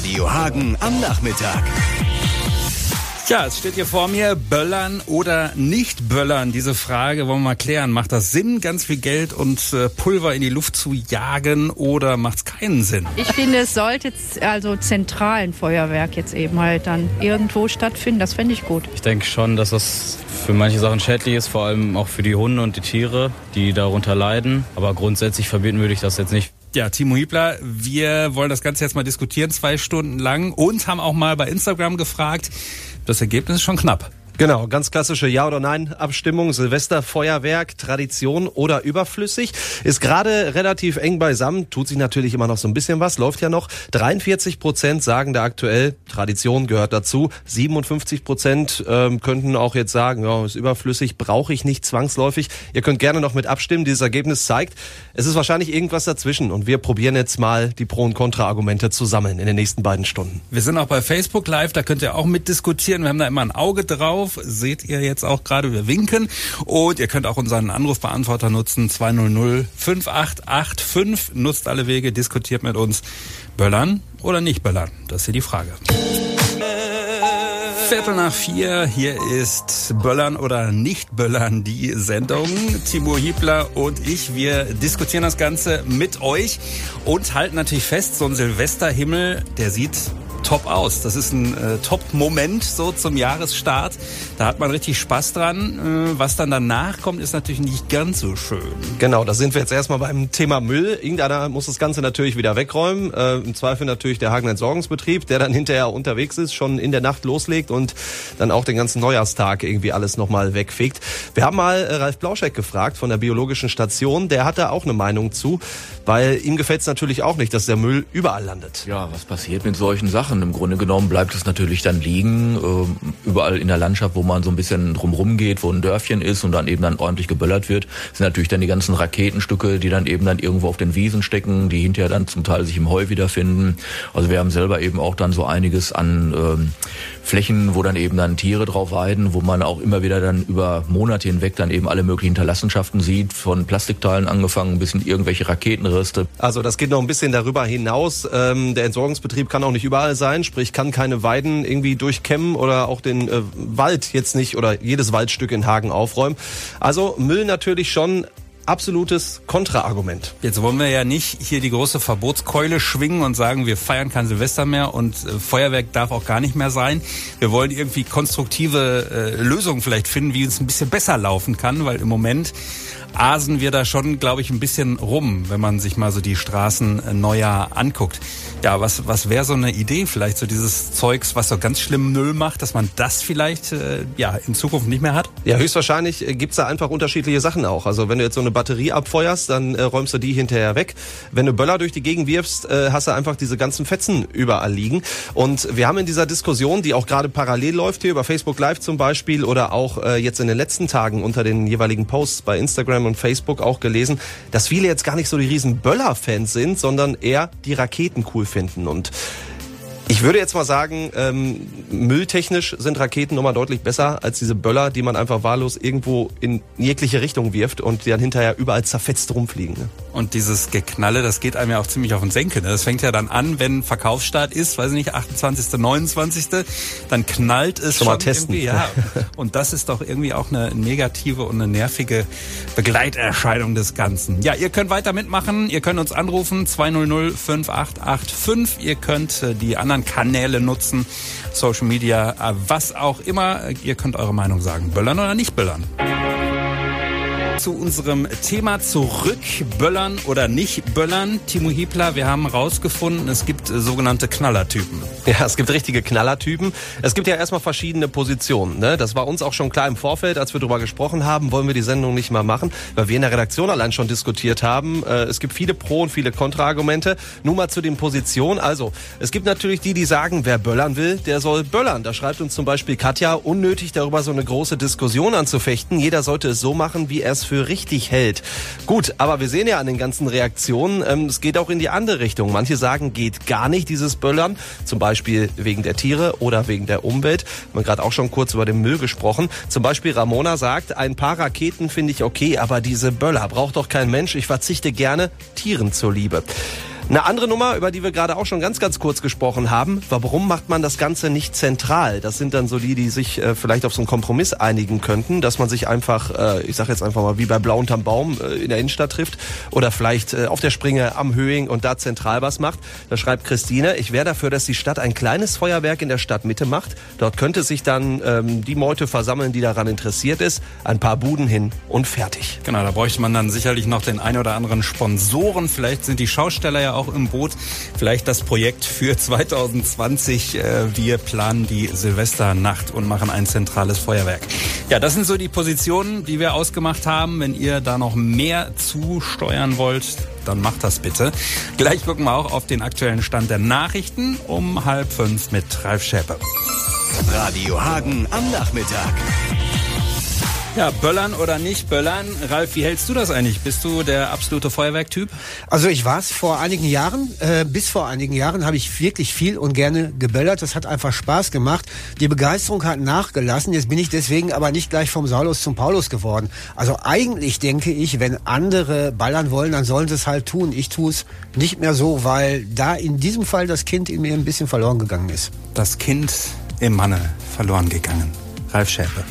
Radio Hagen am Nachmittag. Tja, es steht hier vor mir, Böllern oder nicht Böllern. Diese Frage wollen wir mal klären. Macht das Sinn, ganz viel Geld und äh, Pulver in die Luft zu jagen oder macht es keinen Sinn? Ich finde, es sollte also zentralen Feuerwerk jetzt eben halt dann irgendwo stattfinden. Das fände ich gut. Ich denke schon, dass das für manche Sachen schädlich ist, vor allem auch für die Hunde und die Tiere, die darunter leiden. Aber grundsätzlich verbieten würde ich das jetzt nicht. Ja, Timo Hiebler, wir wollen das Ganze jetzt mal diskutieren, zwei Stunden lang und haben auch mal bei Instagram gefragt, das Ergebnis ist schon knapp. Genau, ganz klassische Ja- oder Nein-Abstimmung. Silvesterfeuerwerk, Tradition oder überflüssig. Ist gerade relativ eng beisammen, tut sich natürlich immer noch so ein bisschen was, läuft ja noch. 43 Prozent sagen da aktuell, Tradition gehört dazu. 57 Prozent ähm, könnten auch jetzt sagen, ja, ist überflüssig, brauche ich nicht zwangsläufig. Ihr könnt gerne noch mit abstimmen. Dieses Ergebnis zeigt, es ist wahrscheinlich irgendwas dazwischen. Und wir probieren jetzt mal die Pro- und Kontra-Argumente zu sammeln in den nächsten beiden Stunden. Wir sind auch bei Facebook Live, da könnt ihr auch mitdiskutieren. Wir haben da immer ein Auge drauf auf. Seht ihr jetzt auch gerade, wir winken. Und ihr könnt auch unseren Anrufbeantworter nutzen, 200 5885. Nutzt alle Wege, diskutiert mit uns. Böllern oder nicht böllern? Das ist hier die Frage. Viertel nach vier. Hier ist Böllern oder nicht Böllern die Sendung. Timo Hiebler und ich, wir diskutieren das Ganze mit euch und halten natürlich fest, so ein Silvesterhimmel, der sieht top aus. Das ist ein äh, Top-Moment so zum Jahresstart. Da hat man richtig Spaß dran. Äh, was dann danach kommt, ist natürlich nicht ganz so schön. Genau, da sind wir jetzt erstmal beim Thema Müll. Irgendeiner muss das Ganze natürlich wieder wegräumen. Äh, Im Zweifel natürlich der Hagen Entsorgungsbetrieb, der dann hinterher unterwegs ist, schon in der Nacht loslegt und dann auch den ganzen Neujahrstag irgendwie alles nochmal wegfegt. Wir haben mal äh, Ralf Blauscheck gefragt von der biologischen Station. Der hat da auch eine Meinung zu, weil ihm gefällt es natürlich auch nicht, dass der Müll überall landet. Ja, was passiert mit solchen Sachen? Sachen. Im Grunde genommen bleibt es natürlich dann liegen, äh, überall in der Landschaft, wo man so ein bisschen drumrum geht, wo ein Dörfchen ist und dann eben dann ordentlich geböllert wird, sind natürlich dann die ganzen Raketenstücke, die dann eben dann irgendwo auf den Wiesen stecken, die hinterher dann zum Teil sich im Heu wiederfinden. Also wir haben selber eben auch dann so einiges an ähm, Flächen, wo dann eben dann Tiere drauf weiden, wo man auch immer wieder dann über Monate hinweg dann eben alle möglichen Hinterlassenschaften sieht, von Plastikteilen angefangen bis in irgendwelche Raketenreste. Also das geht noch ein bisschen darüber hinaus. Ähm, der Entsorgungsbetrieb kann auch nicht überall sein, sprich kann keine Weiden irgendwie durchkämmen oder auch den äh, Wald jetzt nicht oder jedes Waldstück in Hagen aufräumen. Also Müll natürlich schon absolutes Kontraargument. Jetzt wollen wir ja nicht hier die große Verbotskeule schwingen und sagen, wir feiern kein Silvester mehr und äh, Feuerwerk darf auch gar nicht mehr sein. Wir wollen irgendwie konstruktive äh, Lösungen vielleicht finden, wie es ein bisschen besser laufen kann, weil im Moment asen wir da schon, glaube ich, ein bisschen rum, wenn man sich mal so die Straßen äh, Neujahr anguckt. Ja, was, was wäre so eine Idee? Vielleicht so dieses Zeugs, was so ganz schlimm Müll macht, dass man das vielleicht äh, ja in Zukunft nicht mehr hat? Ja, höchstwahrscheinlich äh, gibt's da einfach unterschiedliche Sachen auch. Also wenn du jetzt so eine Batterie abfeuerst, dann äh, räumst du die hinterher weg. Wenn du Böller durch die Gegend wirfst, äh, hast du einfach diese ganzen Fetzen überall liegen. Und wir haben in dieser Diskussion, die auch gerade parallel läuft hier über Facebook Live zum Beispiel oder auch äh, jetzt in den letzten Tagen unter den jeweiligen Posts bei Instagram und Facebook auch gelesen, dass viele jetzt gar nicht so die riesen Böller-Fans sind, sondern eher die Raketen cool finden. Und ich würde jetzt mal sagen, ähm, mülltechnisch sind Raketen nochmal deutlich besser als diese Böller, die man einfach wahllos irgendwo in jegliche Richtung wirft und die dann hinterher überall zerfetzt rumfliegen. Ne? Und dieses Geknalle, das geht einem ja auch ziemlich auf den Senkel. Ne? Das fängt ja dann an, wenn Verkaufsstart ist, weiß ich nicht, 28., 29., dann knallt es schon. Mal testen. Ja. Und das ist doch irgendwie auch eine negative und eine nervige Begleiterscheinung des Ganzen. Ja, ihr könnt weiter mitmachen. Ihr könnt uns anrufen, 200 5885. Ihr könnt äh, die anderen Kanäle nutzen, Social Media, äh, was auch immer. Ihr könnt eure Meinung sagen. Böllern oder nicht böllern? Zu unserem Thema zurück. Böllern oder nicht böllern. Timo Hiebler, wir haben herausgefunden, es gibt sogenannte Knallertypen. Ja, es gibt richtige Knallertypen. Es gibt ja erstmal verschiedene Positionen. Ne? Das war uns auch schon klar im Vorfeld, als wir darüber gesprochen haben, wollen wir die Sendung nicht mal machen, weil wir in der Redaktion allein schon diskutiert haben. Äh, es gibt viele Pro- und viele Kontraargumente. Nun mal zu den Positionen. Also, es gibt natürlich die, die sagen, wer böllern will, der soll böllern. Da schreibt uns zum Beispiel Katja, unnötig darüber so eine große Diskussion anzufechten. Jeder sollte es so machen, wie er es für richtig hält. Gut, aber wir sehen ja an den ganzen Reaktionen, ähm, es geht auch in die andere Richtung. Manche sagen, geht gar nicht dieses Böllern, zum Beispiel wegen der Tiere oder wegen der Umwelt. Wir haben gerade auch schon kurz über den Müll gesprochen. Zum Beispiel Ramona sagt, ein paar Raketen finde ich okay, aber diese Böller braucht doch kein Mensch. Ich verzichte gerne Tieren zur Liebe. Eine andere Nummer, über die wir gerade auch schon ganz, ganz kurz gesprochen haben, warum macht man das Ganze nicht zentral? Das sind dann so die, die sich äh, vielleicht auf so einen Kompromiss einigen könnten, dass man sich einfach, äh, ich sage jetzt einfach mal, wie bei Blau unterm Baum äh, in der Innenstadt trifft oder vielleicht äh, auf der Springe am Höhing und da zentral was macht. Da schreibt Christine, ich wäre dafür, dass die Stadt ein kleines Feuerwerk in der Stadtmitte macht. Dort könnte sich dann ähm, die Meute versammeln, die daran interessiert ist. Ein paar Buden hin und fertig. Genau, da bräuchte man dann sicherlich noch den ein oder anderen Sponsoren. Vielleicht sind die Schausteller ja auch auch im Boot. Vielleicht das Projekt für 2020. Äh, wir planen die Silvesternacht und machen ein zentrales Feuerwerk. Ja, das sind so die Positionen, die wir ausgemacht haben. Wenn ihr da noch mehr zusteuern wollt, dann macht das bitte. Gleich gucken wir auch auf den aktuellen Stand der Nachrichten um halb fünf mit Ralf Schäpe. Radio Hagen am Nachmittag. Ja, Böllern oder nicht Böllern. Ralf, wie hältst du das eigentlich? Bist du der absolute Feuerwerktyp? Also ich war es vor einigen Jahren. Äh, bis vor einigen Jahren habe ich wirklich viel und gerne geböllert. Das hat einfach Spaß gemacht. Die Begeisterung hat nachgelassen. Jetzt bin ich deswegen aber nicht gleich vom Saulus zum Paulus geworden. Also eigentlich denke ich, wenn andere ballern wollen, dann sollen sie es halt tun. Ich tue es nicht mehr so, weil da in diesem Fall das Kind in mir ein bisschen verloren gegangen ist. Das Kind im Manne verloren gegangen. Ralf Schäpe.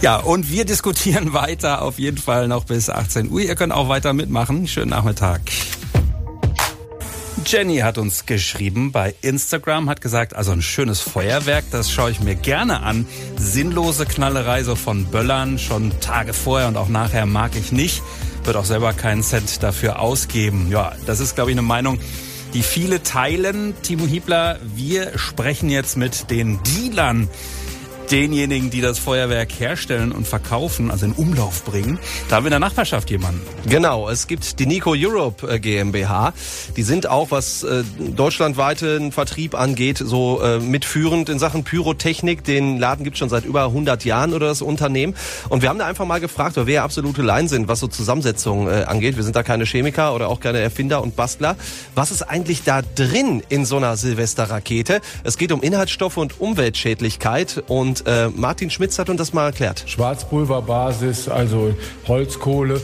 Ja, und wir diskutieren weiter auf jeden Fall noch bis 18 Uhr. Ihr könnt auch weiter mitmachen. Schönen Nachmittag. Jenny hat uns geschrieben bei Instagram, hat gesagt, also ein schönes Feuerwerk, das schaue ich mir gerne an. Sinnlose Knallerei so von Böllern, schon Tage vorher und auch nachher mag ich nicht. Wird auch selber keinen Cent dafür ausgeben. Ja, das ist, glaube ich, eine Meinung, die viele teilen. Timo Hiebler, wir sprechen jetzt mit den Dealern denjenigen, die das Feuerwerk herstellen und verkaufen, also in Umlauf bringen. Da haben wir in der Nachbarschaft jemanden. Genau, es gibt die Nico Europe äh, GmbH. Die sind auch, was äh, deutschlandweiten Vertrieb angeht, so äh, mitführend in Sachen Pyrotechnik. Den Laden gibt es schon seit über 100 Jahren oder das Unternehmen. Und wir haben da einfach mal gefragt, weil wir ja absolute Laien sind, was so Zusammensetzung äh, angeht. Wir sind da keine Chemiker oder auch keine Erfinder und Bastler. Was ist eigentlich da drin in so einer Silvesterrakete? Es geht um Inhaltsstoffe und Umweltschädlichkeit und äh, Martin Schmitz hat uns das mal erklärt. Schwarzpulverbasis, also Holzkohle,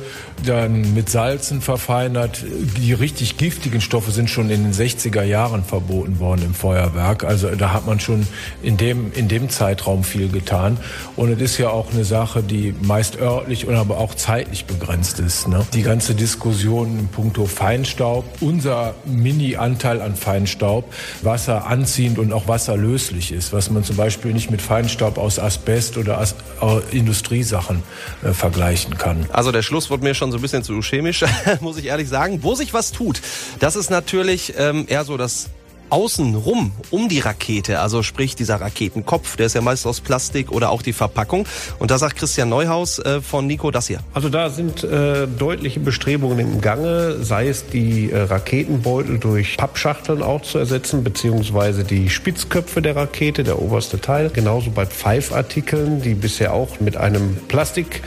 dann mit Salzen verfeinert. Die richtig giftigen Stoffe sind schon in den 60er Jahren verboten worden im Feuerwerk. Also da hat man schon in dem, in dem Zeitraum viel getan. Und es ist ja auch eine Sache, die meist örtlich und aber auch zeitlich begrenzt ist. Ne? Die ganze Diskussion in puncto Feinstaub, unser Mini-Anteil an Feinstaub, wasseranziehend und auch wasserlöslich ist, was man zum Beispiel nicht mit Feinstaub aus Asbest oder As äh, Industriesachen äh, vergleichen kann. Also der Schluss wurde mir schon so ein bisschen zu chemisch, muss ich ehrlich sagen. Wo sich was tut, das ist natürlich ähm, eher so das außenrum um die Rakete, also sprich dieser Raketenkopf, der ist ja meist aus Plastik oder auch die Verpackung. Und da sagt Christian Neuhaus äh, von Nico das hier. Also da sind äh, deutliche Bestrebungen im Gange, sei es die äh, Raketenbeutel durch Pappschachteln auch zu ersetzen, beziehungsweise die Spitzköpfe der Rakete, der oberste Teil. Genauso bei Pfeifartikeln, die bisher auch mit einem Plastik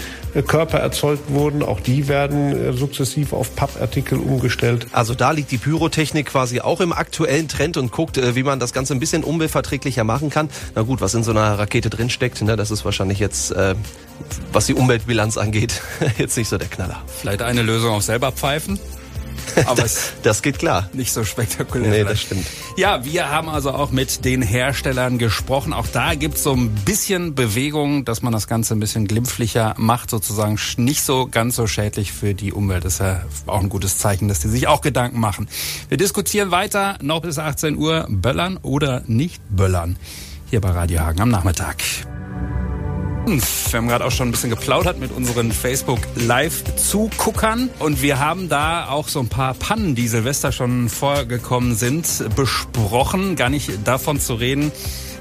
Körper erzeugt wurden. Auch die werden äh, sukzessiv auf Pappartikel umgestellt. Also da liegt die Pyrotechnik quasi auch im aktuellen Trend und guckt, äh, wie man das Ganze ein bisschen umweltverträglicher machen kann. Na gut, was in so einer Rakete drinsteckt, ne, das ist wahrscheinlich jetzt, äh, was die Umweltbilanz angeht, jetzt nicht so der Knaller. Vielleicht eine Lösung auch selber pfeifen? Aber das, das geht klar. Nicht so spektakulär. Nee, das stimmt. Ja, wir haben also auch mit den Herstellern gesprochen. Auch da gibt es so ein bisschen Bewegung, dass man das Ganze ein bisschen glimpflicher macht, sozusagen nicht so ganz so schädlich für die Umwelt. Das ist ja auch ein gutes Zeichen, dass die sich auch Gedanken machen. Wir diskutieren weiter, noch bis 18 Uhr, böllern oder nicht böllern. Hier bei Radio Hagen am Nachmittag. Wir haben gerade auch schon ein bisschen geplaudert mit unseren Facebook Live-Zuguckern und wir haben da auch so ein paar Pannen, die Silvester schon vorgekommen sind, besprochen. Gar nicht davon zu reden,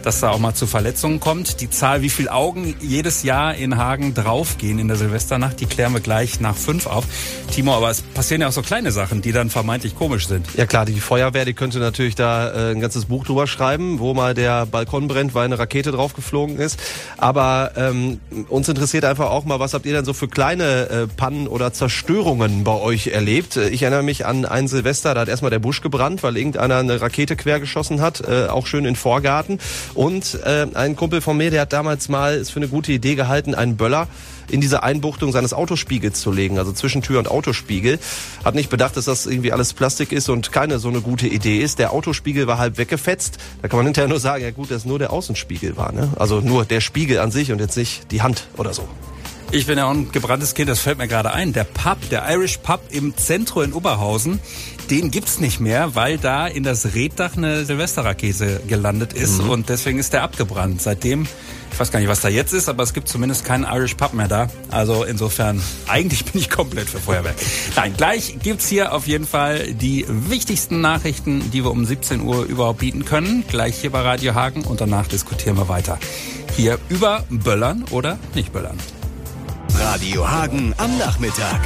dass da auch mal zu Verletzungen kommt. Die Zahl, wie viele Augen jedes Jahr in Hagen draufgehen in der Silvesternacht, die klären wir gleich nach fünf auf. Timo, aber es passieren ja auch so kleine Sachen, die dann vermeintlich komisch sind. Ja klar, die Feuerwehr, die könnte natürlich da äh, ein ganzes Buch drüber schreiben, wo mal der Balkon brennt, weil eine Rakete draufgeflogen ist. Aber ähm, uns interessiert einfach auch mal, was habt ihr denn so für kleine äh, Pannen oder Zerstörungen bei euch erlebt? Ich erinnere mich an ein Silvester, da hat erstmal der Busch gebrannt, weil irgendeiner eine Rakete quergeschossen hat, äh, auch schön in Vorgarten. Und äh, ein Kumpel von mir, der hat damals mal es für eine gute Idee gehalten, einen Böller in diese Einbuchtung seines Autospiegels zu legen, also zwischen Tür und Autospiegel. Hat nicht bedacht, dass das irgendwie alles Plastik ist und keine so eine gute Idee ist. Der Autospiegel war halb weggefetzt. Da kann man hinterher nur sagen, ja gut, dass nur der Außenspiegel war. Ne? Also nur der Spiegel an sich und jetzt nicht die Hand oder so. Ich bin ja auch ein gebranntes Kind, das fällt mir gerade ein. Der Pub, der Irish Pub im Zentrum in Oberhausen, den gibt's nicht mehr, weil da in das Reddach eine Silvesterrakete gelandet ist mhm. und deswegen ist der abgebrannt. Seitdem, ich weiß gar nicht, was da jetzt ist, aber es gibt zumindest keinen Irish Pub mehr da. Also insofern, eigentlich bin ich komplett für Feuerwerk. Nein, gleich gibt's hier auf jeden Fall die wichtigsten Nachrichten, die wir um 17 Uhr überhaupt bieten können. Gleich hier bei Radio Hagen und danach diskutieren wir weiter. Hier über Böllern oder nicht Böllern. Radio Hagen am Nachmittag.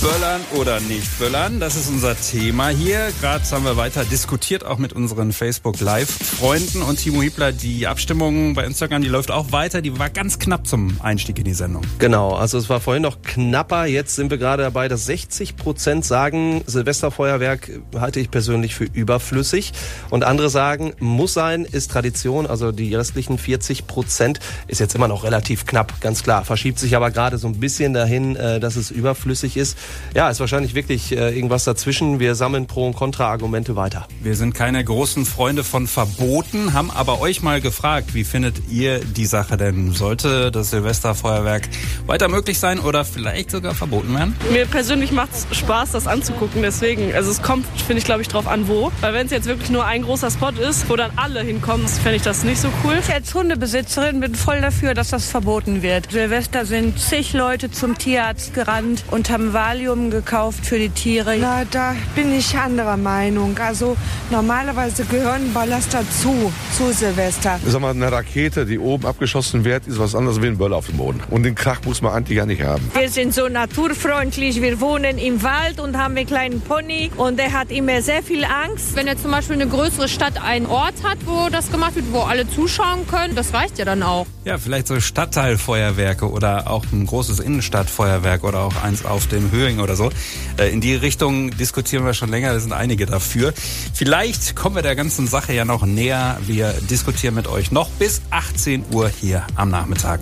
Böllern oder nicht böllern, das ist unser Thema hier. Gerade haben wir weiter diskutiert, auch mit unseren Facebook Live-Freunden. Und Timo Hiebler, die Abstimmung bei Instagram, die läuft auch weiter. Die war ganz knapp zum Einstieg in die Sendung. Genau, also es war vorhin noch knapper. Jetzt sind wir gerade dabei, dass 60 Prozent sagen, Silvesterfeuerwerk halte ich persönlich für überflüssig. Und andere sagen, muss sein, ist Tradition. Also die restlichen 40 Prozent ist jetzt immer noch relativ knapp, ganz klar. Verschiebt sich aber gerade so ein bisschen dahin, äh, dass es überflüssig ist. Ja, ist wahrscheinlich wirklich äh, irgendwas dazwischen. Wir sammeln Pro- und Kontra-Argumente weiter. Wir sind keine großen Freunde von Verboten, haben aber euch mal gefragt, wie findet ihr die Sache denn? Sollte das Silvesterfeuerwerk weiter möglich sein oder vielleicht sogar verboten werden? Mir persönlich macht es Spaß, das anzugucken. Deswegen, also es kommt, finde ich, glaube ich, drauf an, wo. Weil wenn es jetzt wirklich nur ein großer Spot ist, wo dann alle hinkommen, fände ich das nicht so cool. Ich als Hundebesitzerin bin voll dafür, dass das verboten wird. Silvester sind zig Leute zum Tierarzt gerannt und haben Wahl Valium gekauft für die Tiere. Na, da bin ich anderer Meinung. Also normalerweise gehören Ballast dazu, zu Silvester. Sag mal, eine Rakete, die oben abgeschossen wird, ist was anderes wie ein Böller auf dem Boden. Und den Krach muss man eigentlich gar nicht haben. Wir sind so naturfreundlich. Wir wohnen im Wald und haben einen kleinen Pony und der hat immer sehr viel Angst. Wenn jetzt zum Beispiel eine größere Stadt einen Ort hat, wo das gemacht wird, wo alle zuschauen können, das reicht ja dann auch. Ja, vielleicht so Stadtteilfeuerwerke oder auch ein großes Innenstadtfeuerwerk oder auch eins auf dem Höhe Thüringen oder so. Äh, in die Richtung diskutieren wir schon länger, da sind einige dafür. Vielleicht kommen wir der ganzen Sache ja noch näher. Wir diskutieren mit euch noch bis 18 Uhr hier am Nachmittag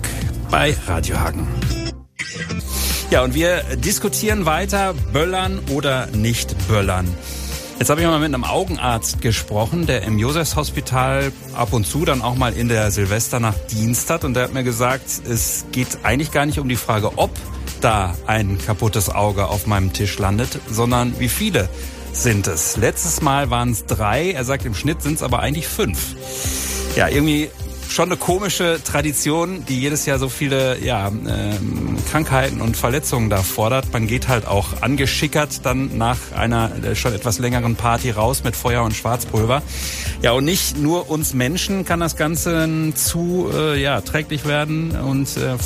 bei Radio Hagen. Ja, und wir diskutieren weiter, Böllern oder nicht Böllern. Jetzt habe ich mal mit einem Augenarzt gesprochen, der im Josefshospital ab und zu dann auch mal in der Silvesternacht Dienst hat. Und der hat mir gesagt, es geht eigentlich gar nicht um die Frage, ob da ein kaputtes Auge auf meinem Tisch landet, sondern wie viele sind es. Letztes Mal waren es drei, er sagt im Schnitt sind es aber eigentlich fünf. Ja, irgendwie schon eine komische Tradition, die jedes Jahr so viele ja, ähm, Krankheiten und Verletzungen da fordert. Man geht halt auch angeschickert dann nach einer äh, schon etwas längeren Party raus mit Feuer und Schwarzpulver. Ja, und nicht nur uns Menschen kann das Ganze zu äh, ja, träglich werden und äh,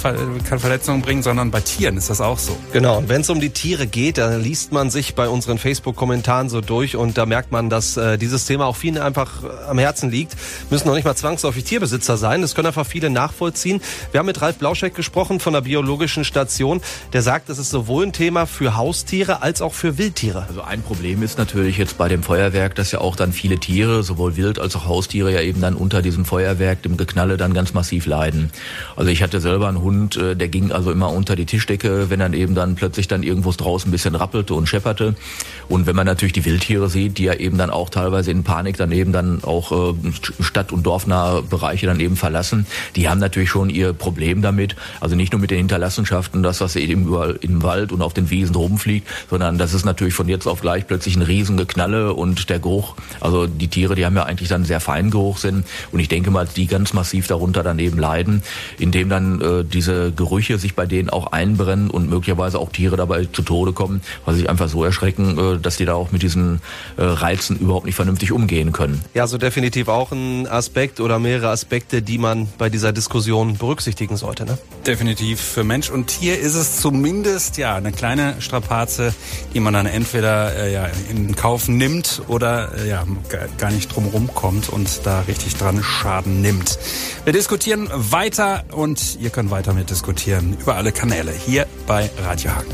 kann Verletzungen bringen, sondern bei Tieren ist das auch so. Genau, und wenn es um die Tiere geht, da liest man sich bei unseren Facebook-Kommentaren so durch und da merkt man, dass äh, dieses Thema auch vielen einfach äh, am Herzen liegt. Müssen noch nicht mal zwangsläufig Tierbesitzer Besitzer sein. Das können einfach viele nachvollziehen. Wir haben mit Ralf Blauscheck gesprochen von der biologischen Station. Der sagt, das ist sowohl ein Thema für Haustiere als auch für Wildtiere. Also ein Problem ist natürlich jetzt bei dem Feuerwerk, dass ja auch dann viele Tiere, sowohl Wild als auch Haustiere, ja eben dann unter diesem Feuerwerk, dem Geknalle, dann ganz massiv leiden. Also ich hatte selber einen Hund, äh, der ging also immer unter die Tischdecke, wenn dann eben dann plötzlich dann irgendwo draußen ein bisschen rappelte und schepperte. Und wenn man natürlich die Wildtiere sieht, die ja eben dann auch teilweise in Panik daneben dann auch äh, Stadt- und dorfnahe Bereiche dann eben verlassen, die haben natürlich schon ihr Problem damit. Also nicht nur mit den Hinterlassenschaften, das, was eben überall im Wald und auf den Wiesen rumfliegt, sondern das ist natürlich von jetzt auf gleich plötzlich ein Riesengeknalle und der Geruch, also die Tiere, die haben ja eigentlich dann sehr feinen Geruchssinn und ich denke mal, die ganz massiv darunter daneben leiden, indem dann äh, diese Gerüche sich bei denen auch einbrennen und möglicherweise auch Tiere dabei zu Tode kommen, weil sich einfach so erschrecken, äh, dass die da auch mit diesen äh, Reizen überhaupt nicht vernünftig umgehen können. Ja, so definitiv auch ein Aspekt oder mehrere Aspekte Aspekte, die man bei dieser Diskussion berücksichtigen sollte. Ne? Definitiv. Für Mensch und Tier ist es zumindest ja eine kleine Strapaze, die man dann entweder äh, ja, in Kauf nimmt oder äh, ja, gar nicht drumherum kommt und da richtig dran Schaden nimmt. Wir diskutieren weiter und ihr könnt weiter mit diskutieren über alle Kanäle hier bei Radio Hagen.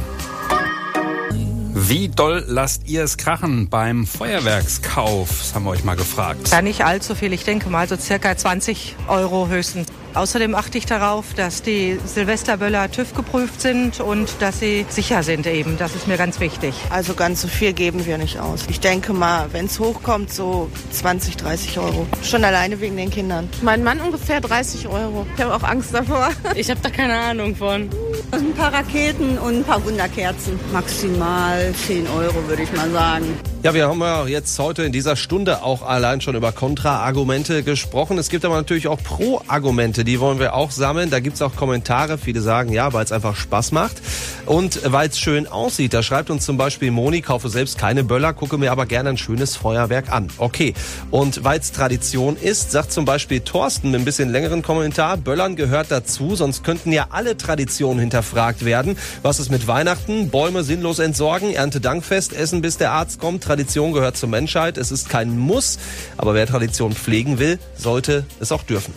Wie doll lasst ihr es krachen beim Feuerwerkskauf? Das haben wir euch mal gefragt. Ja, nicht allzu viel. Ich denke mal so circa 20 Euro höchstens. Außerdem achte ich darauf, dass die Silvesterböller TÜV geprüft sind und dass sie sicher sind eben. Das ist mir ganz wichtig. Also ganz so viel geben wir nicht aus. Ich denke mal, wenn es hochkommt, so 20, 30 Euro. Schon alleine wegen den Kindern. Mein Mann ungefähr 30 Euro. Ich habe auch Angst davor. Ich habe da keine Ahnung von. Ein paar Raketen und ein paar Wunderkerzen. Maximal 10 Euro, würde ich mal sagen. Ja, wir haben ja jetzt heute in dieser Stunde auch allein schon über Kontra-Argumente gesprochen. Es gibt aber natürlich auch Pro-Argumente, die wollen wir auch sammeln. Da gibt's auch Kommentare. Viele sagen, ja, weil es einfach Spaß macht und weil es schön aussieht. Da schreibt uns zum Beispiel Moni, kaufe selbst keine Böller, gucke mir aber gerne ein schönes Feuerwerk an. Okay. Und weil es Tradition ist, sagt zum Beispiel Thorsten mit ein bisschen längeren Kommentar, Böllern gehört dazu, sonst könnten ja alle Traditionen hinterfragt werden. Was ist mit Weihnachten? Bäume sinnlos entsorgen, Erntedankfest, essen bis der Arzt kommt. Tradition gehört zur Menschheit. Es ist kein Muss, aber wer Tradition pflegen will, sollte es auch dürfen.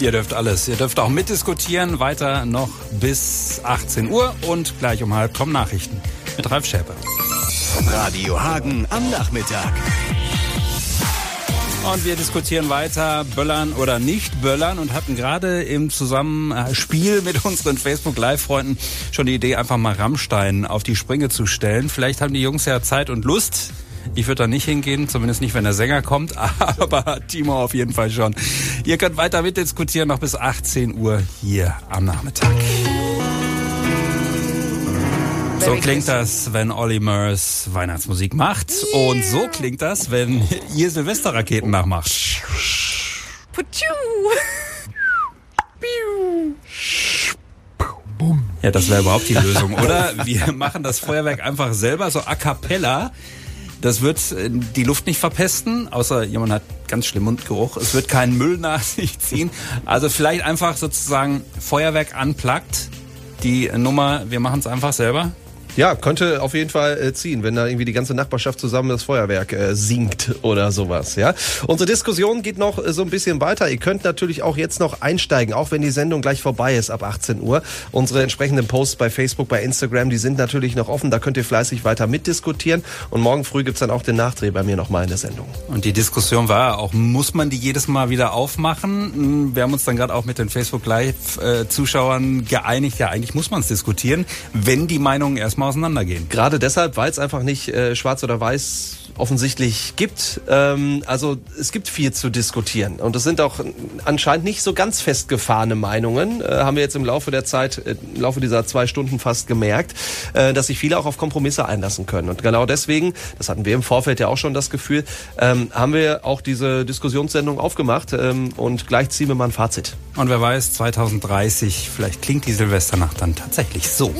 Ihr dürft alles. Ihr dürft auch mitdiskutieren. Weiter noch bis 18 Uhr und gleich um halb kommen Nachrichten mit Ralf Schäpe. Radio Hagen am Nachmittag. Und wir diskutieren weiter, Böllern oder nicht Böllern und hatten gerade im Zusammenspiel mit unseren Facebook Live-Freunden schon die Idee, einfach mal Rammstein auf die Sprünge zu stellen. Vielleicht haben die Jungs ja Zeit und Lust. Ich würde da nicht hingehen, zumindest nicht, wenn der Sänger kommt, aber Timo auf jeden Fall schon. Ihr könnt weiter mitdiskutieren, noch bis 18 Uhr hier am Nachmittag. So klingt das, wenn Olli Murs Weihnachtsmusik macht. Und so klingt das, wenn ihr Silvesterraketen nachmacht. Ja, das wäre überhaupt die Lösung, oder? Wir machen das Feuerwerk einfach selber, so a cappella. Das wird äh, die Luft nicht verpesten, außer jemand hat ganz schlimm Mundgeruch. Es wird keinen Müll nach sich ziehen. Also vielleicht einfach sozusagen Feuerwerk anplagt. Die Nummer, wir machen es einfach selber. Ja, könnte auf jeden Fall äh, ziehen, wenn da irgendwie die ganze Nachbarschaft zusammen das Feuerwerk äh, singt oder sowas. Ja, unsere Diskussion geht noch äh, so ein bisschen weiter. Ihr könnt natürlich auch jetzt noch einsteigen, auch wenn die Sendung gleich vorbei ist ab 18 Uhr. Unsere entsprechenden Posts bei Facebook, bei Instagram, die sind natürlich noch offen. Da könnt ihr fleißig weiter mitdiskutieren. Und morgen früh gibt's dann auch den Nachdreh bei mir nochmal in der Sendung. Und die Diskussion war auch, muss man die jedes Mal wieder aufmachen? Hm, Wir haben uns dann gerade auch mit den Facebook Live-Zuschauern geeinigt, ja, eigentlich muss man es diskutieren, wenn die Meinungen erstmal auseinandergehen. Gerade deshalb, weil es einfach nicht äh, schwarz oder weiß offensichtlich gibt. Ähm, also es gibt viel zu diskutieren und es sind auch anscheinend nicht so ganz festgefahrene Meinungen. Äh, haben wir jetzt im Laufe der Zeit, äh, im Laufe dieser zwei Stunden fast gemerkt, äh, dass sich viele auch auf Kompromisse einlassen können. Und genau deswegen, das hatten wir im Vorfeld ja auch schon das Gefühl, ähm, haben wir auch diese Diskussionssendung aufgemacht ähm, und gleich ziehen wir mal ein Fazit. Und wer weiß, 2030, vielleicht klingt die Silvesternacht dann tatsächlich so.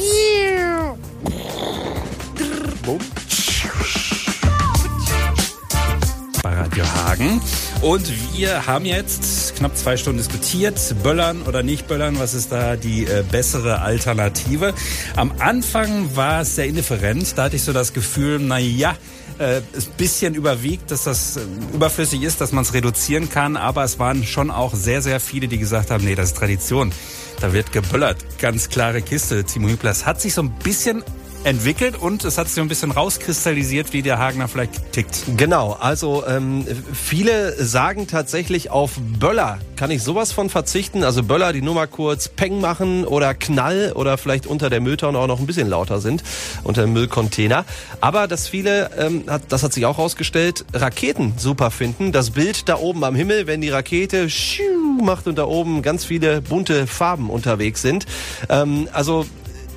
Bei Radio Hagen. Und wir haben jetzt knapp zwei Stunden diskutiert, Böllern oder nicht Böllern, was ist da die äh, bessere Alternative. Am Anfang war es sehr indifferent, da hatte ich so das Gefühl, na ja, äh, ist bisschen überwiegt, dass das äh, überflüssig ist, dass man es reduzieren kann, aber es waren schon auch sehr, sehr viele, die gesagt haben, nee, das ist Tradition. Da wird geböllert. Ganz klare Kiste. Timo Hübler, es hat sich so ein bisschen entwickelt und es hat sich so ein bisschen rauskristallisiert, wie der Hagner vielleicht tickt. Genau, also ähm, viele sagen tatsächlich auf Böller kann ich sowas von verzichten. Also Böller, die nur mal kurz Peng machen oder Knall oder vielleicht unter der Mülltonne auch noch ein bisschen lauter sind, unter dem Müllcontainer. Aber dass viele, ähm, hat, das hat sich auch rausgestellt, Raketen super finden. Das Bild da oben am Himmel, wenn die Rakete schiu macht und da oben ganz viele bunte Farben unterwegs sind. Ähm, also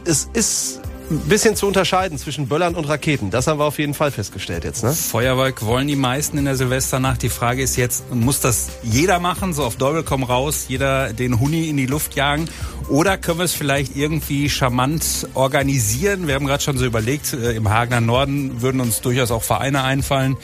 es ist ein bisschen zu unterscheiden zwischen Böllern und Raketen. Das haben wir auf jeden Fall festgestellt jetzt. Ne? Feuerwerk wollen die meisten in der Silvesternacht. Die Frage ist jetzt, muss das jeder machen, so auf Däubel komm raus, jeder den Huni in die Luft jagen? Oder können wir es vielleicht irgendwie charmant organisieren? Wir haben gerade schon so überlegt, äh, im Hagener Norden würden uns durchaus auch Vereine einfallen,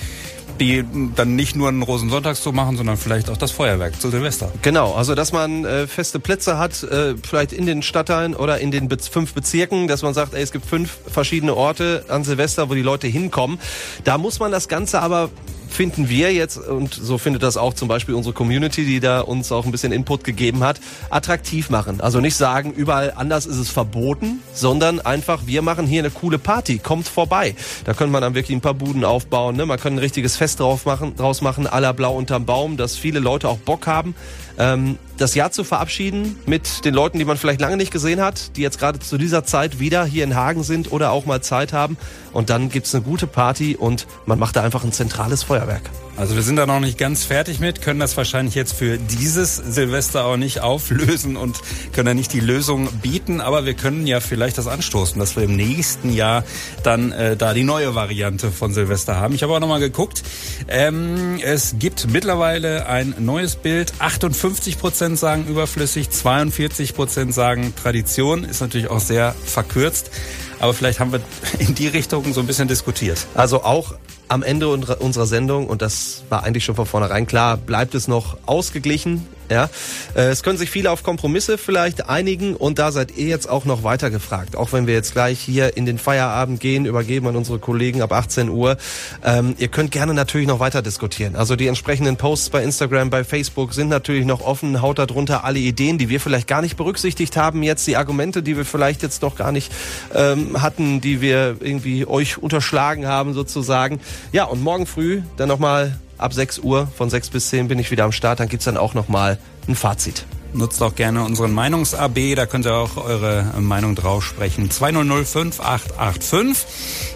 die dann nicht nur einen Rosensonntagszug machen, sondern vielleicht auch das Feuerwerk zu Silvester. Genau, also dass man äh, feste Plätze hat, äh, vielleicht in den Stadtteilen oder in den Be fünf Bezirken, dass man sagt, ey, es gibt fünf verschiedene Orte an Silvester, wo die Leute hinkommen. Da muss man das Ganze aber finden wir jetzt, und so findet das auch zum Beispiel unsere Community, die da uns auch ein bisschen Input gegeben hat, attraktiv machen. Also nicht sagen, überall anders ist es verboten, sondern einfach, wir machen hier eine coole Party, kommt vorbei. Da könnte man dann wirklich ein paar Buden aufbauen, ne? man kann ein richtiges Fest drauf machen, draus machen, aller Blau unterm Baum, dass viele Leute auch Bock haben, ähm, das Jahr zu verabschieden mit den Leuten, die man vielleicht lange nicht gesehen hat, die jetzt gerade zu dieser Zeit wieder hier in Hagen sind oder auch mal Zeit haben. Und dann gibt's eine gute Party und man macht da einfach ein zentrales Feuerwerk. Also wir sind da noch nicht ganz fertig mit, können das wahrscheinlich jetzt für dieses Silvester auch nicht auflösen und können da nicht die Lösung bieten, aber wir können ja vielleicht das anstoßen, dass wir im nächsten Jahr dann äh, da die neue Variante von Silvester haben. Ich habe auch nochmal geguckt, ähm, es gibt mittlerweile ein neues Bild, 58 Prozent sagen überflüssig, 42 Prozent sagen Tradition, ist natürlich auch sehr verkürzt. Aber vielleicht haben wir in die Richtung so ein bisschen diskutiert. Also auch am Ende unserer Sendung, und das war eigentlich schon von vornherein klar, bleibt es noch ausgeglichen. Ja, äh, es können sich viele auf Kompromisse vielleicht einigen und da seid ihr jetzt auch noch weiter gefragt. Auch wenn wir jetzt gleich hier in den Feierabend gehen, übergeben an unsere Kollegen ab 18 Uhr. Ähm, ihr könnt gerne natürlich noch weiter diskutieren. Also die entsprechenden Posts bei Instagram, bei Facebook sind natürlich noch offen. Haut darunter alle Ideen, die wir vielleicht gar nicht berücksichtigt haben. Jetzt die Argumente, die wir vielleicht jetzt noch gar nicht ähm, hatten, die wir irgendwie euch unterschlagen haben sozusagen. Ja, und morgen früh dann nochmal ab 6 Uhr, von 6 bis 10 bin ich wieder am Start. Dann gibt's dann auch nochmal ein Fazit. Nutzt auch gerne unseren Meinungs-AB, da könnt ihr auch eure Meinung drauf sprechen. 2005-885.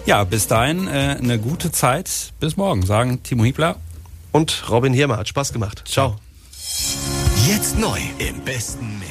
Ja, bis dahin äh, eine gute Zeit. Bis morgen, sagen Timo Hiebler. Und Robin Hirmer. Hat Spaß gemacht. Ciao. Jetzt neu im besten Mix.